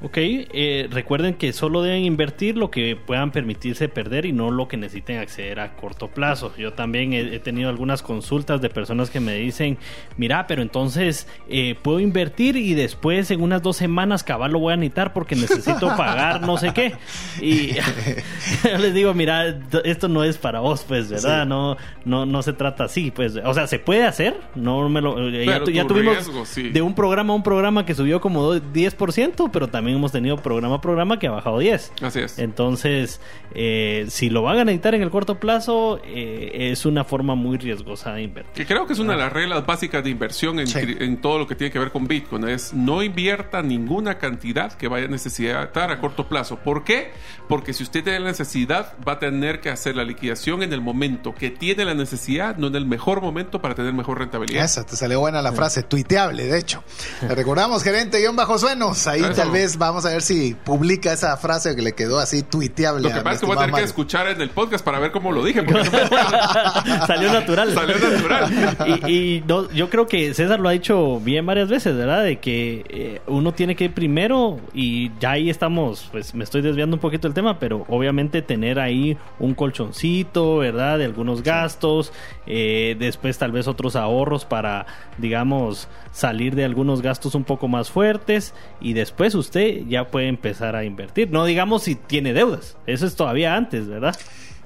Ok, eh, recuerden que solo deben invertir lo que puedan permitirse perder y no lo que necesiten acceder a corto plazo. Yo también he, he tenido algunas consultas de personas que me dicen, mira, pero entonces eh, puedo invertir y después en unas dos semanas cabal lo voy a necesitar porque necesito pagar no sé qué. Y yo les digo, mira, esto no es para vos, pues, ¿verdad? Sí. No, no, no se trata así, pues. O sea, se puede hacer, no me lo... eh, ya, tu- tuvimos riesgo, sí. de un programa a un programa que subió como do- 10%, pero también también hemos tenido programa a programa que ha bajado 10. Así es. Entonces, eh, si lo van a necesitar en el corto plazo, eh, es una forma muy riesgosa de invertir. Que creo que es una de las reglas básicas de inversión en, Sí. en todo lo que tiene que ver con Bitcoin. Es no invierta ninguna cantidad que vaya a necesitar a corto plazo. ¿Por qué? Porque si usted tiene la necesidad, va a tener que hacer la liquidación en el momento que tiene la necesidad, no en el mejor momento para tener mejor rentabilidad. Esa, te salió buena la frase, tuiteable, de hecho. Le recordamos, gerente guion bajo suenos. Ahí Eso. tal vez vamos a ver si publica esa frase que le quedó así tuiteable. Lo que pasa es que voy a tener que escuchar en el podcast para ver cómo lo dije. Porque no me acuerdo. Salió natural. Salió natural. y y no, yo creo que César lo ha dicho bien varias veces, ¿verdad? De que eh, uno tiene que ir primero y ya ahí estamos, pues me estoy desviando un poquito del tema, pero obviamente tener ahí un colchoncito, ¿verdad? De algunos gastos, eh, después tal vez otros ahorros para, digamos, salir de algunos gastos un poco más fuertes y después usted ya puede empezar a invertir. No digamos si tiene deudas, eso es todavía antes, ¿verdad?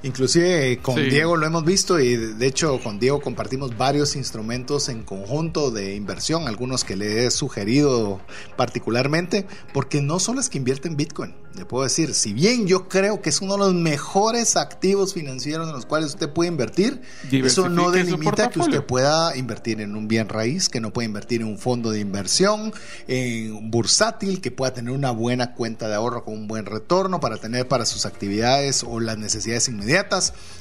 Inclusive eh, con Sí. Diego lo hemos visto y de hecho con Diego compartimos varios instrumentos en conjunto de inversión, algunos que le he sugerido particularmente, porque no solo es que invierte en Bitcoin, le puedo decir, si bien yo creo que es uno de los mejores activos financieros en los cuales usted puede invertir, eso no delimita que usted pueda invertir en un bien raíz, que no puede invertir en un fondo de inversión, en un bursátil, que pueda tener una buena cuenta de ahorro con un buen retorno para tener para sus actividades o las necesidades inmediatas.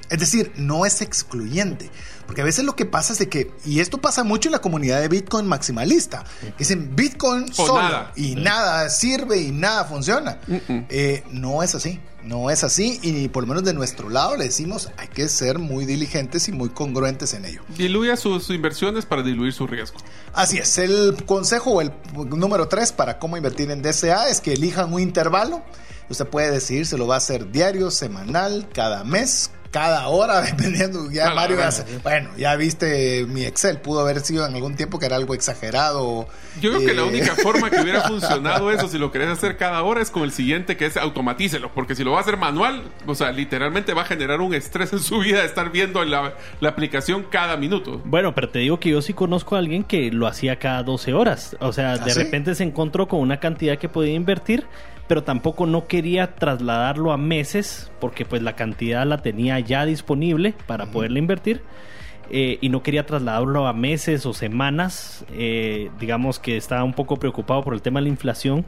Es decir, no es excluyente. Porque a veces lo que pasa es de que, y esto pasa mucho en la comunidad de Bitcoin maximalista, que dicen Bitcoin O solo nada. y nada sirve y nada funciona. Mm-mm. Eh, no es así. No es así y por lo menos de nuestro lado le decimos hay que ser muy diligentes y muy congruentes en ello. Diluya sus inversiones para diluir su riesgo. Así es, el consejo o el número 3 para cómo invertir en DCA es que elijan un intervalo. Usted puede decidir si lo va a hacer diario, semanal, cada mes, cada hora, dependiendo. Ya Mario, bueno, ya viste mi Excel, pudo haber sido en algún tiempo que era algo exagerado. Yo creo que la Eh, única forma que hubiera funcionado eso, si lo querés hacer cada hora, es con el siguiente, que es automatícelo. Porque si lo va a hacer manual, o sea, literalmente va a generar un estrés en su vida de estar viendo la, la aplicación cada minuto. Bueno, pero te digo que yo sí conozco a alguien que lo hacía cada 12 horas. O sea, de ¿Ah, sí? repente se encontró con una cantidad que podía invertir, pero tampoco no quería trasladarlo a meses porque pues la cantidad la tenía ya disponible para poderla invertir. eh, y no quería trasladarlo a meses o semanas. eh, digamos que estaba un poco preocupado por el tema de la inflación,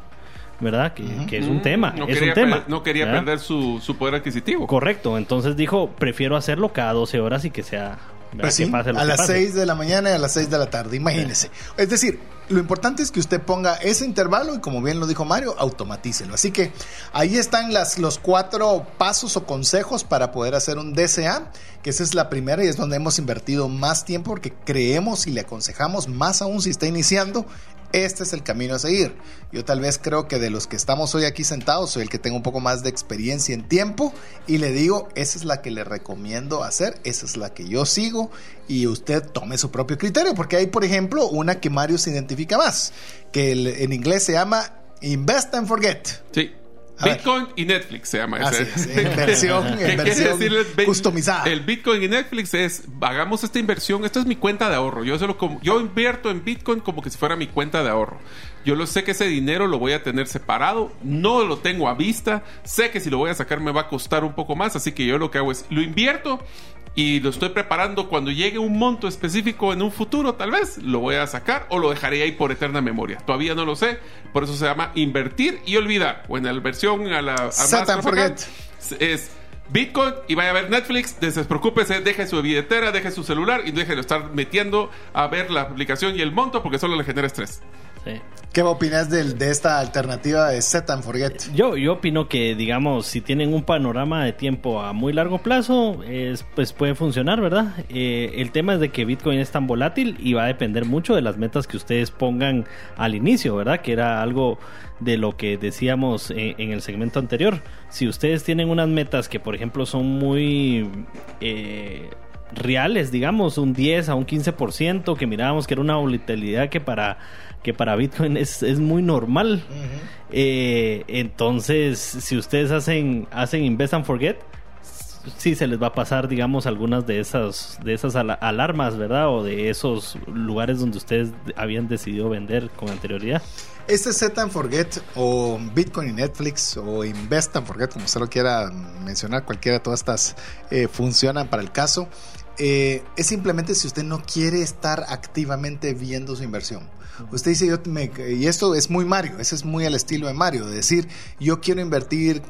¿verdad? Que, que es un tema. No es quería, un tema. no quería ¿verdad? perder su, su poder adquisitivo. Correcto, entonces dijo, prefiero hacerlo cada 12 horas y que sea... Pues sí, pase a las pase. 6 de la mañana y a las 6 de la tarde, imagínese. Es decir, lo importante es que usted ponga ese intervalo y como bien lo dijo Mario, automatícelo. Así que ahí están las, los cuatro pasos o consejos para poder hacer un DCA, que esa es la primera y es donde hemos invertido más tiempo porque creemos y le aconsejamos más aún si está iniciando. Este es el camino a seguir. Yo tal vez creo que de los que estamos hoy aquí sentados, soy el que tengo un poco más de experiencia en tiempo y le digo, esa es la que le recomiendo hacer, esa es la que yo sigo y usted tome su propio criterio, porque hay, por ejemplo, una que Mario se identifica más, que en inglés se llama Invest and Forget. Sí. A ver. Bitcoin y Netflix se llama Así ese. es, inversión, ¿Qué inversión decirle Bi- customizada. El Bitcoin y Netflix es, hagamos esta inversión, esta es mi cuenta de ahorro. Yo, solo como, yo invierto en Bitcoin como que si fuera mi cuenta de ahorro. Yo lo sé que ese dinero lo voy a tener separado, no lo tengo a vista, sé que si lo voy a sacar me va a costar un poco más, así que yo lo que hago es, lo invierto y lo estoy preparando cuando llegue un monto específico en un futuro, tal vez lo voy a sacar o lo dejaré ahí por eterna memoria. Todavía no lo sé, por eso se llama invertir y olvidar. O en la versión a la a profesional, forget. es Bitcoin y vaya a ver Netflix, despreocúpese, deje su billetera, deje su celular y déjelo estar metiendo a ver la aplicación y el monto porque solo le genera estrés. Sí. ¿Qué opinas del- de, esta alternativa de Set and Forget? Yo, yo opino que, digamos, si tienen un panorama de tiempo a muy largo plazo, es, pues puede funcionar, ¿verdad? Eh, el tema es de que Bitcoin es tan volátil y va a depender mucho de las metas que ustedes pongan al inicio, ¿verdad? Que era algo de lo que decíamos en, en el segmento anterior. Si ustedes tienen unas metas que, por ejemplo, son muy... eh, reales, digamos, un 10 a un 15%, que mirábamos que era una volatilidad que para, que para Bitcoin es, es muy normal. Eh, entonces, si ustedes hacen, hacen Invest and Forget, sí se les va a pasar, digamos, algunas de esas, de esas alarmas, ¿verdad? O de esos lugares donde ustedes habían decidido vender con anterioridad. Este Set and Forget o Bitcoin y Netflix o Invest and Forget, como usted lo quiera mencionar, cualquiera de todas estas eh, funcionan para el caso. Eh, es simplemente si usted no quiere estar activamente viendo su inversión. Usted dice, yo me, y esto es muy Mario, ese es muy al estilo de Mario, de decir, yo quiero invertir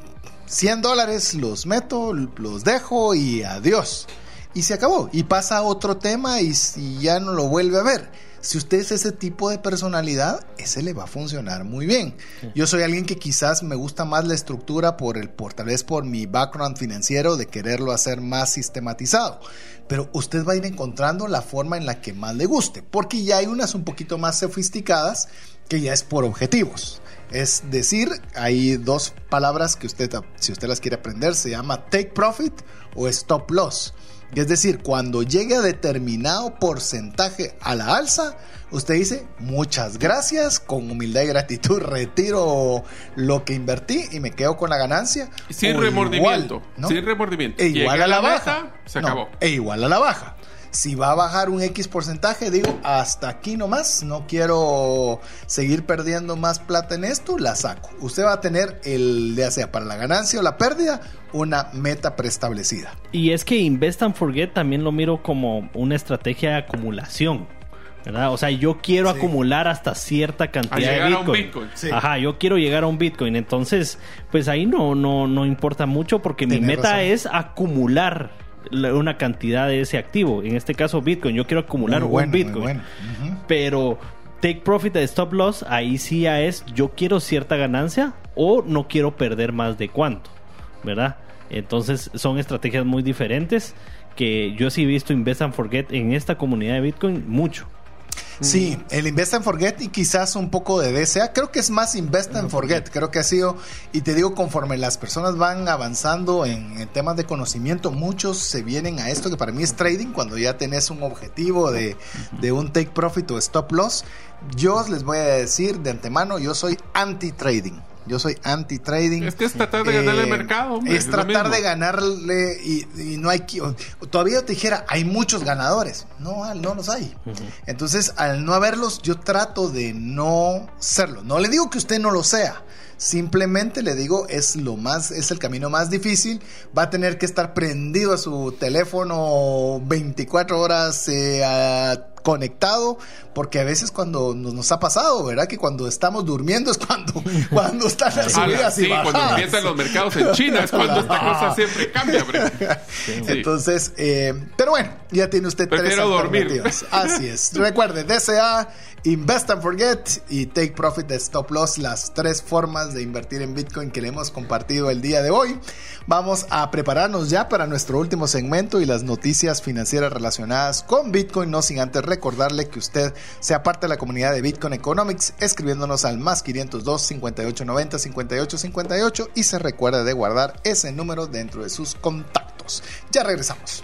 100 dólares, los meto, los dejo y adiós. Y se acabó. Y pasa a otro tema y, y ya no lo vuelve a ver. Si usted es ese tipo de personalidad, ese le va a funcionar muy bien. Yo soy alguien que quizás me gusta más la estructura por el por tal vez por mi background financiero de quererlo hacer más sistematizado. Pero usted va a ir encontrando la forma en la que más le guste, porque ya hay unas un poquito más sofisticadas que ya es por objetivos. Es decir, hay dos palabras que usted, si usted las quiere aprender, se llama take profit o stop loss. Es decir, cuando llegue a determinado porcentaje a la alza, usted dice, muchas gracias, con humildad y gratitud retiro lo que invertí y me quedo con la ganancia. Sin remordimiento. sin remordimiento. E igual a la, baja. se acabó. E igual a la baja. Si va a bajar un X porcentaje, digo, hasta aquí nomás, no quiero seguir perdiendo más plata en esto, la saco. Usted va a tener el, ya sea para la ganancia o la pérdida, una meta preestablecida. Y es que Invest and Forget también lo miro como una estrategia de acumulación. ¿verdad? O sea, yo quiero acumular hasta cierta cantidad de Bitcoin. A un Bitcoin. Ajá, yo quiero llegar a un Bitcoin. Entonces, pues ahí no, no, no importa mucho porque mi meta es acumular una cantidad de ese activo. En este caso, Bitcoin. Yo quiero acumular un Bitcoin. Pero take profit de stop loss, ahí sí ya es yo quiero cierta ganancia o no quiero perder más de cuánto, ¿verdad? Entonces son estrategias muy diferentes que yo sí he visto Invest and Forget en esta comunidad de Bitcoin mucho. Sí, el Invest and Forget y quizás un poco de DCA. Creo que es más Invest and Forget. Creo que ha sido, y te digo, conforme las personas van avanzando en, temas de conocimiento, muchos se vienen a esto que para mí es trading, cuando ya tenés un objetivo de, de un take profit o stop loss. Yo les voy a decir de antemano, yo soy anti-trading. Yo soy anti-trading. Es que es tratar de ganarle al eh, mercado. es tratar de ganarle y, no hay... Todavía te dijera, hay muchos ganadores. No, no los hay. Entonces, al no haberlos, yo trato de no serlo. No le digo que usted no lo sea. Simplemente le digo, es lo más, es el camino más difícil. Va a tener que estar prendido a su teléfono 24 horas eh, conectado, porque a veces cuando nos, ha pasado, ¿verdad? Que cuando estamos durmiendo es cuando, cuando están las subidas sí, cuando empiezan los mercados en China es cuando esta cosa siempre cambia, Entonces, eh, pero bueno, ya tiene usted Prefiero tres alternativas. Así es. Recuerde, DCA Invest and Forget y Take Profit Stop Loss, las tres formas de invertir en Bitcoin que le hemos compartido el día de hoy. Vamos a prepararnos ya para nuestro último segmento y las noticias financieras relacionadas con Bitcoin, no sin antes recordarle que usted sea parte de la comunidad de Bitcoin Economics escribiéndonos al más 502 5890 5858 y se recuerde de guardar ese número dentro de sus contactos. Ya regresamos.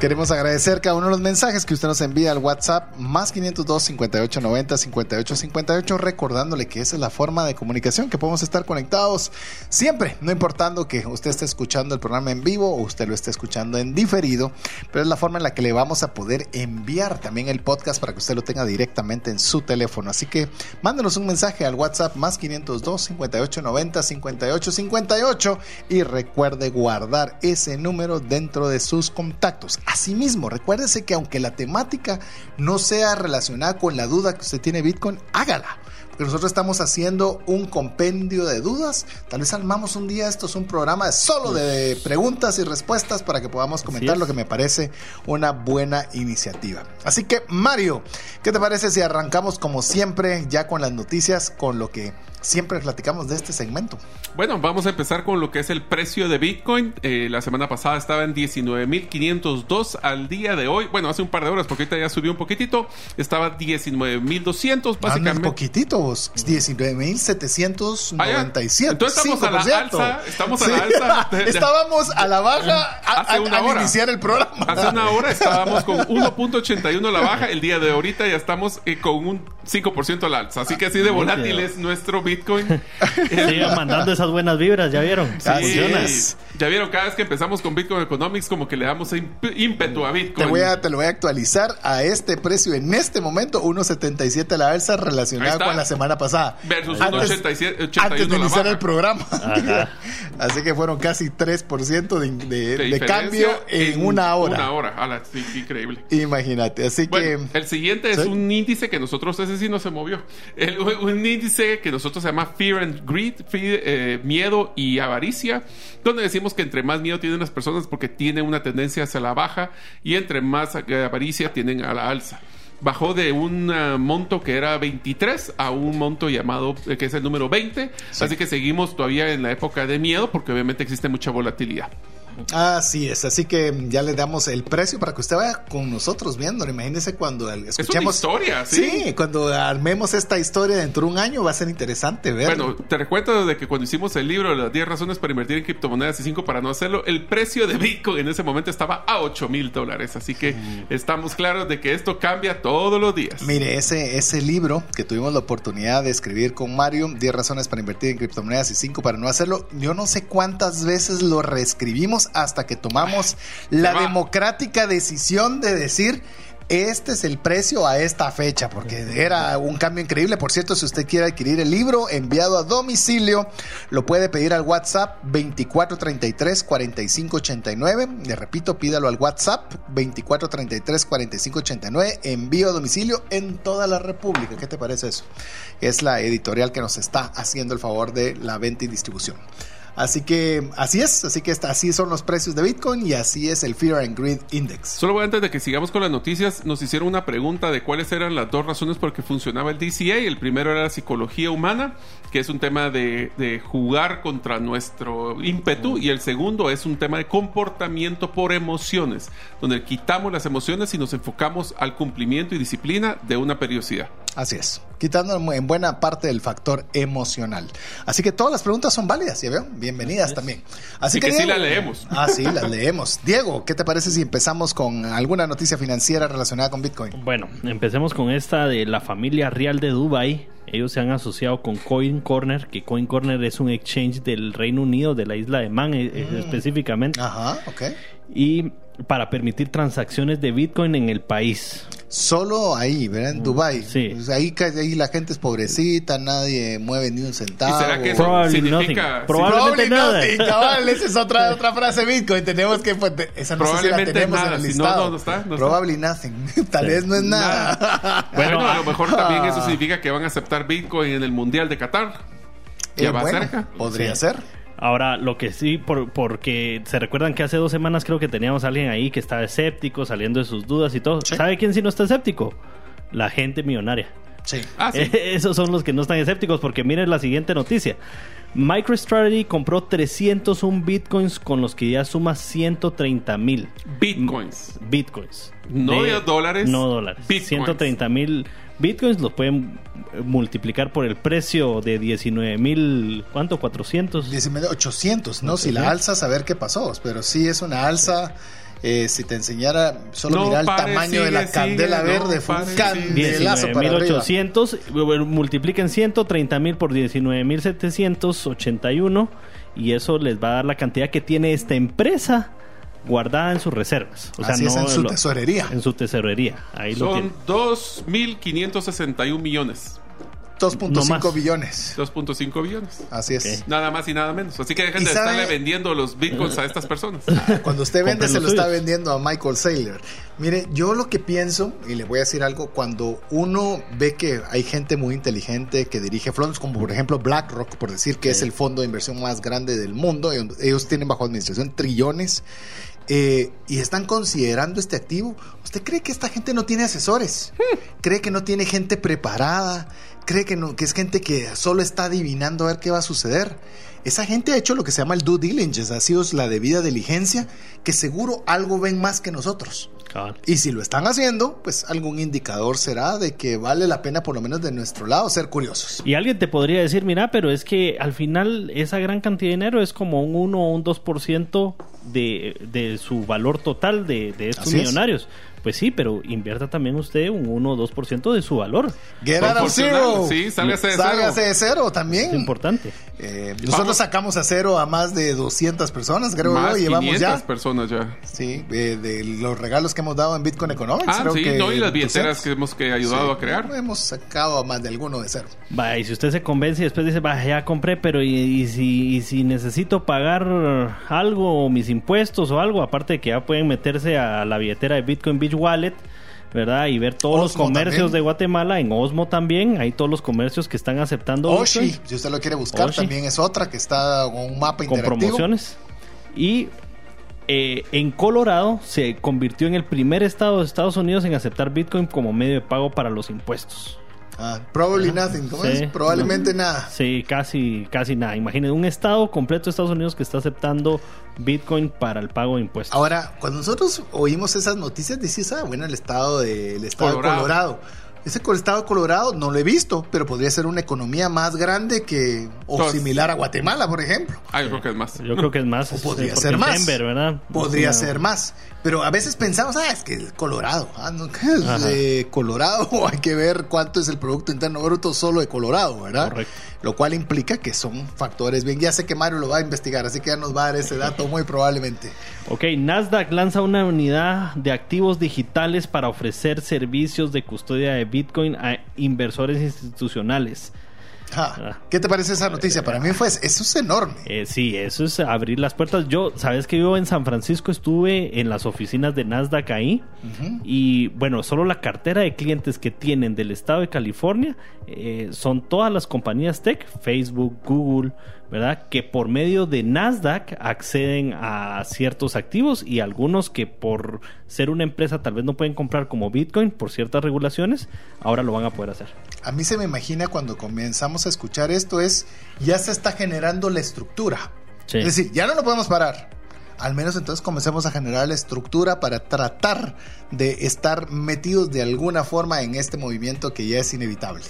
Queremos agradecer cada uno de los mensajes que usted nos envía al WhatsApp más 502 58 90 58 58 recordándole que esa es la forma de comunicación que podemos estar conectados siempre, no importando que usted esté escuchando el programa en vivo o usted lo esté escuchando en diferido, pero es la forma en la que le vamos a poder enviar también el podcast para que usted lo tenga directamente en su teléfono. Así que mándenos un mensaje al WhatsApp más 502 58 90 58 58 y recuerde guardar ese número dentro de sus contactos. Asimismo, recuérdese que aunque la temática no sea relacionada con la duda que usted tiene Bitcoin, hágala que nosotros estamos haciendo un compendio de dudas. Tal vez armamos un día, esto es un programa solo de preguntas y respuestas para que podamos comentar lo que me parece una buena iniciativa. Así que, Mario, ¿qué te parece si arrancamos como siempre ya con las noticias, con lo que siempre platicamos de este segmento? Bueno, vamos a empezar con lo que es el precio de Bitcoin. Eh, la semana pasada estaba en 19.502 al día de hoy. Bueno, hace un par de horas, porque ahorita ya subió un poquitito. Estaba 19.200, Anda básicamente. poquitito, vos. 19.797. Ah. Entonces estamos a la 5%. alza, estamos a la alza Estábamos a la baja a- Hace a- una al hora. iniciar el programa. Hace una hora estábamos con 1.81 la baja. El día de ahorita ya estamos eh, con un 5% al alza. Así que así de volátil es nuestro Bitcoin. Sigan mandando esas buenas vibras, ¿ya vieron? Sí, Funciona. ya vieron, cada vez que empezamos con Bitcoin Economics, como que le damos ímpetu a Te, Bitcoin. voy a, te lo voy a actualizar a este precio en este momento, 1.77 a la alza relacionada con la semana pasada. Versus Antes- 1.87 Antes de iniciar el programa. Así que fueron casi 3% de, de- cambio en, una hora. Una hora, Ala, sí, increíble. Imagínate. Así Bueno, que. el siguiente es ¿Sí? un índice que nosotros, ese sí no se movió. El- un índice que nosotros se llama Fear and Greed, fear, eh, miedo y avaricia, donde decimos que entre más miedo tienen las personas porque tienen una tendencia hacia la baja y entre más eh, avaricia tienen a la alza. Bajó de un ah, monto que era 23 a un monto llamado, eh, que es el número 20. Así que seguimos todavía en la época de miedo porque obviamente existe mucha volatilidad. Así es, así que ya le damos el precio para que usted vaya con nosotros viéndolo. Imagínese cuando escuchemos. historia, ¿sí? cuando armemos esta historia dentro de un año va a ser interesante ver. Bueno, te recuerdo de que cuando hicimos el libro las 10 razones para invertir en criptomonedas y 5 para no hacerlo, el precio de Bitcoin en ese momento estaba a 8 mil dólares. Así que estamos claros de que esto cambia todos los días. Mire, ese, ese libro que tuvimos la oportunidad de escribir con Mario, 10 razones para invertir en criptomonedas y 5 para no hacerlo, yo no sé cuántas veces lo reescribimos hasta que tomamos la democrática decisión de decir... Este es el precio a esta fecha, porque era un cambio increíble. Por cierto, si usted quiere adquirir el libro enviado a domicilio, lo puede pedir al WhatsApp 2433-4589. Le repito, pídalo al WhatsApp 2433-4589. Envío a domicilio en toda la República. ¿Qué te parece eso? Es la editorial que nos está haciendo el favor de la venta y distribución. Así que así es, así que está- así son los precios de Bitcoin y así es el Fear and Greed Index. Solo antes de que sigamos con las noticias, nos hicieron una pregunta de cuáles eran las dos razones por que funcionaba el DCA. El primero era la psicología humana, que es un tema de, de jugar contra nuestro ímpetu, y el segundo es un tema de comportamiento por emociones, donde quitamos las emociones y nos enfocamos al cumplimiento y disciplina de una periodicidad. Así es, quitando en buena parte del factor emocional. Así que todas las preguntas son válidas, ¿ya veo? Bienvenidas también. Así Y que sí Diego- las leemos. Ah, sí, las leemos. Diego, ¿qué te parece si empezamos con alguna noticia financiera relacionada con Bitcoin? Bueno, empecemos con esta de la familia real de Dubai. Ellos se han asociado con Coin Corner, que Coin Corner es un exchange del Reino Unido, de la isla de Man eh, eh, específicamente, Ajá, ok. y para permitir transacciones de Bitcoin en el país. Solo ahí, ¿verdad? En Dubai. sí. Pues ahí, ahí la gente es pobrecita, nadie mueve ni un centavo. ¿Y será que eso Probably significa... nothing. Probablemente nada. nothing, cabal, esa es otra, otra frase Bitcoin. Tenemos que, pues, esa no sé si la Probablemente tenemos en nada, el si no, listado. no, no está, no está. Probably nothing. Tal vez no es nada. Bueno, Bueno, a lo mejor también eso ah. significa que van a aceptar Bitcoin en el Mundial de Qatar. Ya Eh, va bueno, cerca. Podría Sí. ser. Ahora, lo que sí, por- porque se recuerdan que hace dos semanas creo que teníamos a alguien ahí que estaba escéptico, saliendo de sus dudas y todo. Sí. ¿Sabe quién sí no está escéptico? La gente millonaria. Sí. Ah, sí. Esos son los que no están escépticos porque miren la siguiente noticia. MicroStrategy compró 301 bitcoins con los que ya suma 130 mil Bitcoins. bitcoins. No de dólares, No dólares. bitcoins. 130 mil bitcoins los pueden eh, multiplicar por el precio de 19 mil, ¿cuánto? 400. 19,800, ¿no? Si la Ujú. alza, a ver qué pasó. Pero sí es una alza. eh, si te enseñara solo No mirar el pare, tamaño de la sigue, candela sigue, no verde, fue un candelazo para arriba. 19.800, eh, multipliquen 130 mil por 19.781 y eso les va a dar la cantidad que tiene esta empresa guardada en sus reservas. O sea, Así es, no en su lo- tesorería. En su tesorería. Ahí. Son 2.561 millones. No más. 2.5 billones. 2.5 billones. Así es. Nada más y nada menos. Así que dejen ¿Y de sabe- estarle vendiendo los bitcoins a estas personas. Cuando usted vende, se lo está vendiendo a Michael Saylor. Mire, yo lo que pienso, y le voy a decir algo, cuando uno ve que hay gente muy inteligente que dirige fondos, como por ejemplo BlackRock, por decir que es el fondo de inversión más grande del mundo, ellos tienen bajo administración trillones, eh, y están considerando este activo, ¿usted cree que esta gente no tiene asesores? ¿Cree que no tiene gente preparada? ¿Cree que, no, que es gente que solo está adivinando a ver qué va a suceder? Esa gente ha hecho lo que se llama el due diligence, ha sido la debida diligencia, que seguro algo ven más que nosotros. Y si lo están haciendo, pues algún indicador será de que vale la pena, por lo menos de nuestro lado, ser curiosos. Y alguien te podría decir, mira, pero es que al final esa gran cantidad de dinero es como un 1 o un 2% de, de su valor total de, de estos Así es. millonarios. Pues sí, pero invierta también usted un 1 o 2% de su valor. Get out of zero. sí, sálgase de cero. Sálgase de cero Es también. importante. Eh, nosotros Vamos. sacamos a cero a más de 200 personas, creo Más yo, llevamos 500 ya. personas ya. Sí, eh, de los regalos que hemos dado en Bitcoin Economics. Ah, creo sí, que no, y las billeteras 200. que hemos que ayudado Sí, a crear. Hemos sacado a más de alguno de cero. Va, y si usted se convence y después dice, va, ya compré, pero y, y si, y si necesito pagar algo, o mis impuestos o algo, aparte de que ya pueden meterse a la billetera de Bitcoin Beach Wallet, ¿verdad? Y ver todos los comercios también. de Guatemala, en Osmo también, hay todos los comercios que están aceptando Oshi, Bitcoin si usted lo quiere buscar, Oshi. también es otra que está con un mapa con interactivo. promociones. Y eh, en Colorado se convirtió en el primer estado de Estados Unidos en aceptar Bitcoin como medio de pago para los impuestos. Ah, probably nothing, ¿cómo Sí. es? Probablemente nada. Sí, casi, casi nada. Imagínense, un estado completo de Estados Unidos que está aceptando Bitcoin para el pago de impuestos. Ahora, cuando nosotros oímos esas noticias, decís, ah, bueno, el estado de, el estado de Colorado. Ese estado de Colorado no lo he visto, pero podría ser una economía más grande que, o Entonces- similar a Guatemala, por ejemplo. Ah, yo creo que es más. Yo creo que es más. O es- podría ser es más. Denver, ¿verdad? Podría No. ser más. Pero a veces pensamos, ah, es que el Colorado. Ah, no, ¿qué es de Colorado? Hay que ver cuánto es el Producto Interno Bruto solo de Colorado, ¿verdad? Correcto. Lo cual implica que son factores bien. Ya sé que Mario lo va a investigar, así que ya nos va a dar ese dato muy probablemente. Ok, Nasdaq lanza una unidad de activos digitales para ofrecer servicios de custodia de Bitcoin a inversores institucionales. Ah. ¿Qué te parece esa noticia? Para mí fue, eso es enorme. Eh, sí, eso es abrir las puertas. Yo, sabes que yo en San Francisco estuve en las oficinas de Nasdaq ahí y bueno, solo la cartera de clientes que tienen del estado de California eh, son todas las compañías tech, Facebook, Google, ¿verdad? Que por medio de Nasdaq acceden a ciertos activos y algunos que por ser una empresa tal vez no pueden comprar como Bitcoin por ciertas regulaciones, ahora lo van a poder hacer. A mí se me imagina cuando comenzamos a escuchar esto es, ya se está generando la estructura. Sí. Es decir, ya no lo podemos parar. Al menos entonces comencemos a generar la estructura para tratar de estar metidos de alguna forma en este movimiento que ya es inevitable.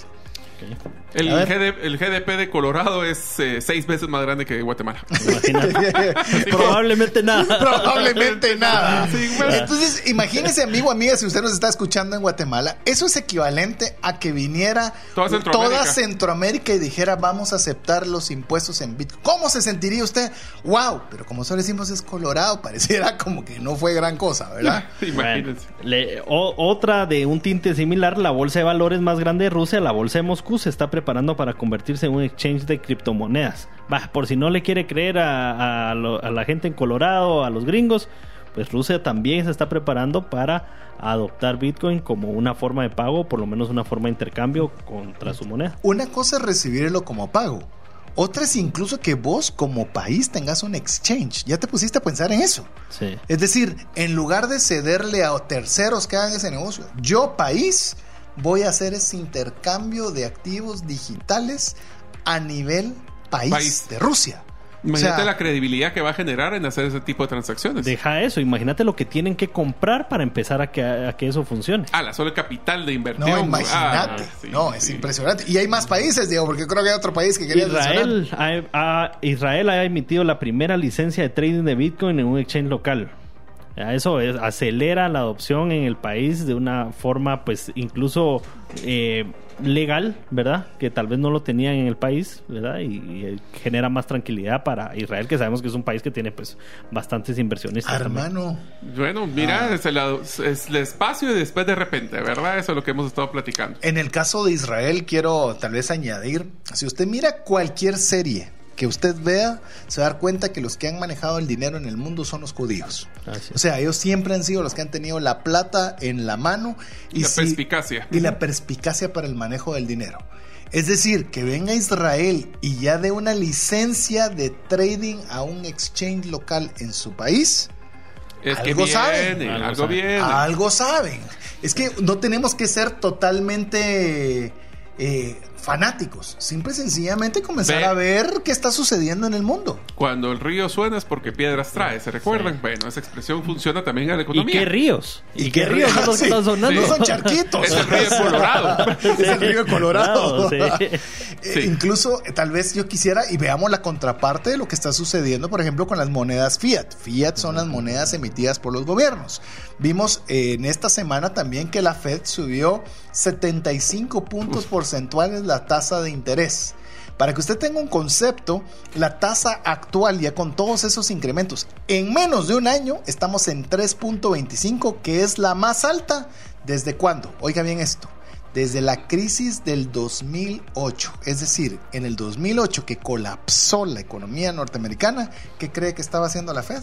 El. GD GDP de Colorado es eh, seis veces más grande que Guatemala. Imagínate. Probablemente nada. Probablemente nada. Sí, bueno. Entonces, imagínese, amigo, amiga, si usted nos está escuchando en Guatemala, eso es equivalente a que viniera Toda Centroamérica. toda Centroamérica y dijera, vamos a aceptar los impuestos en Bitcoin. ¿Cómo se sentiría usted? ¡Wow! Pero como solo decimos es Colorado, pareciera como que no fue gran cosa, ¿verdad? Imagínense. Bueno, le- o- otra de un tinte similar, la bolsa de valores más grande de Rusia, la bolsa de Moscú, se está preparando para convertirse en un exchange de criptomonedas. Va, por si no le quiere creer a, a lo- a la gente en Colorado, a los gringos, pues Rusia también se está preparando para adoptar Bitcoin como una forma de pago, por lo menos una forma de intercambio contra su moneda. Una cosa es recibirlo como pago. Otra es incluso que vos como país tengas un exchange. ¿Ya te pusiste a pensar en eso? Sí. Es decir, en lugar de cederle a terceros que hagan ese negocio, yo país voy a hacer ese intercambio de activos digitales a nivel país, País. de Rusia. Imagínate O sea, la credibilidad que va a generar en hacer ese tipo de transacciones. Deja eso, imagínate lo que tienen que comprar para empezar a que, a que eso funcione. Ah, la solo el capital de inversión. No, imagínate. Ah, sí, no, es sí. impresionante. Y hay más países, Diego, porque creo que hay otro país que quería Israel ha, ha- Israel ha emitido la primera licencia de trading de Bitcoin en un exchange local. Eso es, acelera la adopción en el país de una forma, pues, incluso eh, legal, ¿verdad? Que tal vez no lo tenían en el país, ¿verdad? Y, y genera más tranquilidad para Israel, que sabemos que es un país que tiene, pues, bastantes inversionistas. también. Hermano, Bueno, mira, Ah. es, el, es el espacio y después de repente, ¿verdad? Eso es lo que hemos estado platicando. en el caso de Israel quiero tal vez añadir, si usted mira cualquier serie que usted vea, se va a dar cuenta que los que han manejado el dinero en el mundo son los judíos. O sea, ellos siempre han sido los que han tenido la plata en la mano y La si- perspicacia. y la perspicacia para el manejo del dinero. Es decir, que venga Israel y ya dé una licencia de trading a un exchange local en su país, Es que algo viene, saben. Algo algo saben. viene. algo saben. Es que no tenemos que ser totalmente eh, fanáticos. Simple y sencillamente comenzar Ve. a ver qué está sucediendo en el mundo. Cuando el río suena es porque piedras trae, ¿se recuerdan? Bueno, esa expresión funciona también en la ¿Y economía. qué ríos? ¿Y ¿Y, qué qué ríos son los que ríos? están sonando? No son charquitos. Es el río Colorado. es el río Colorado. Claro. Eh, Sí. Incluso, eh, tal vez yo quisiera y veamos la contraparte de lo que está sucediendo, por ejemplo, con las monedas fiat. Fiat son las monedas emitidas por los gobiernos. Vimos eh, en esta semana también que la Fed subió 75 puntos porcentuales la tasa de interés. Para que usted tenga un concepto, la tasa actual ya con todos esos incrementos, en menos de un año estamos en 3.25, que es la más alta desde cuándo. Oiga bien esto, desde la crisis del 2008, es decir, en el 2008 que colapsó la economía norteamericana, ¿qué cree que estaba haciendo la Fed?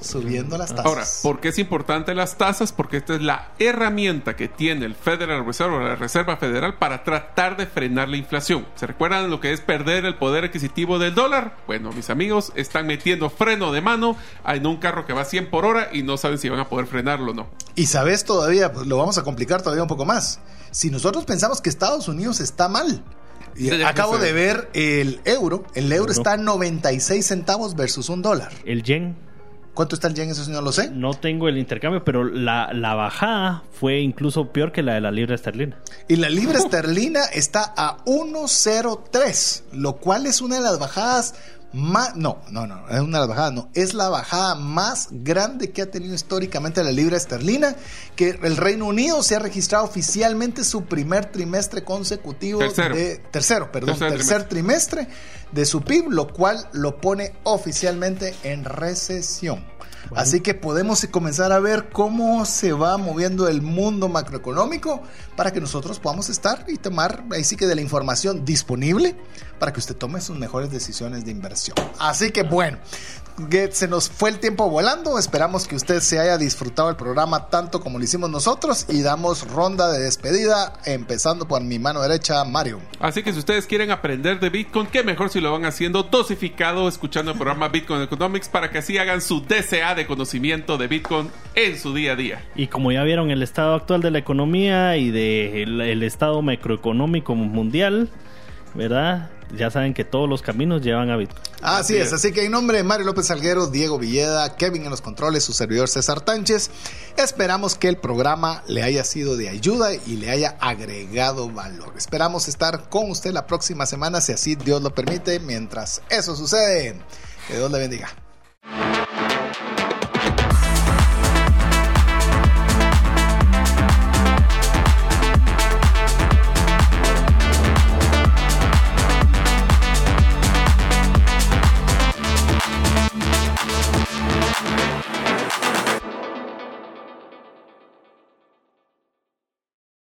Subiendo las tasas. Ahora, ¿por qué es importante las tasas? Porque esta es la herramienta que tiene el Federal Reserve o la Reserva Federal para tratar de frenar la inflación. ¿Se recuerdan lo que es perder el poder adquisitivo del dólar? Bueno, mis amigos, están metiendo freno de mano en un carro que va a 100 por hora y no saben si van a poder frenarlo o no. Y sabes todavía, pues, lo vamos a complicar todavía un poco más. Si nosotros pensamos que Estados Unidos está mal, y acabo de ver el euro, el euro Euro. está a 96 centavos versus un dólar. El yen, ¿Cuánto está el yen? Eso sí no lo sé. no tengo el intercambio, pero la, la bajada fue incluso peor que la de la libra esterlina. Y la libra esterlina está a 1.03, lo cual es una de las bajadas más... No, no, no, es una de las bajadas, no. Es la bajada más grande que ha tenido históricamente la libra esterlina, que el Reino Unido se ha registrado oficialmente su primer trimestre consecutivo Tercero. de... Tercero, perdón, Tercer tercer, trimestre de su PIB, lo cual lo pone oficialmente en recesión. Así que podemos comenzar a ver cómo se va moviendo el mundo macroeconómico para que nosotros podamos estar y tomar ahí sí que de la información disponible para que usted tome sus mejores decisiones de inversión. Así que bueno, se nos fue el tiempo volando. Esperamos que usted se haya disfrutado el programa tanto como lo hicimos nosotros y damos ronda de despedida empezando por mi mano derecha, Mario. Así que si ustedes quieren aprender de Bitcoin, qué mejor si lo van haciendo dosificado, escuchando el programa Bitcoin Economics para que así hagan su DCA de conocimiento de Bitcoin en su día a día. Y como ya vieron el estado actual de la economía y del el estado macroeconómico mundial, ¿verdad? Ya saben que todos los caminos llevan a Bitcoin. Así es, así que en nombre de Mario López Salguero, Diego Villeda, Kevin en los controles, su servidor César Tánchez, esperamos que el programa le haya sido de ayuda y le haya agregado valor. Esperamos estar con usted la próxima semana, si así Dios lo permite. Mientras eso sucede, que Dios le bendiga.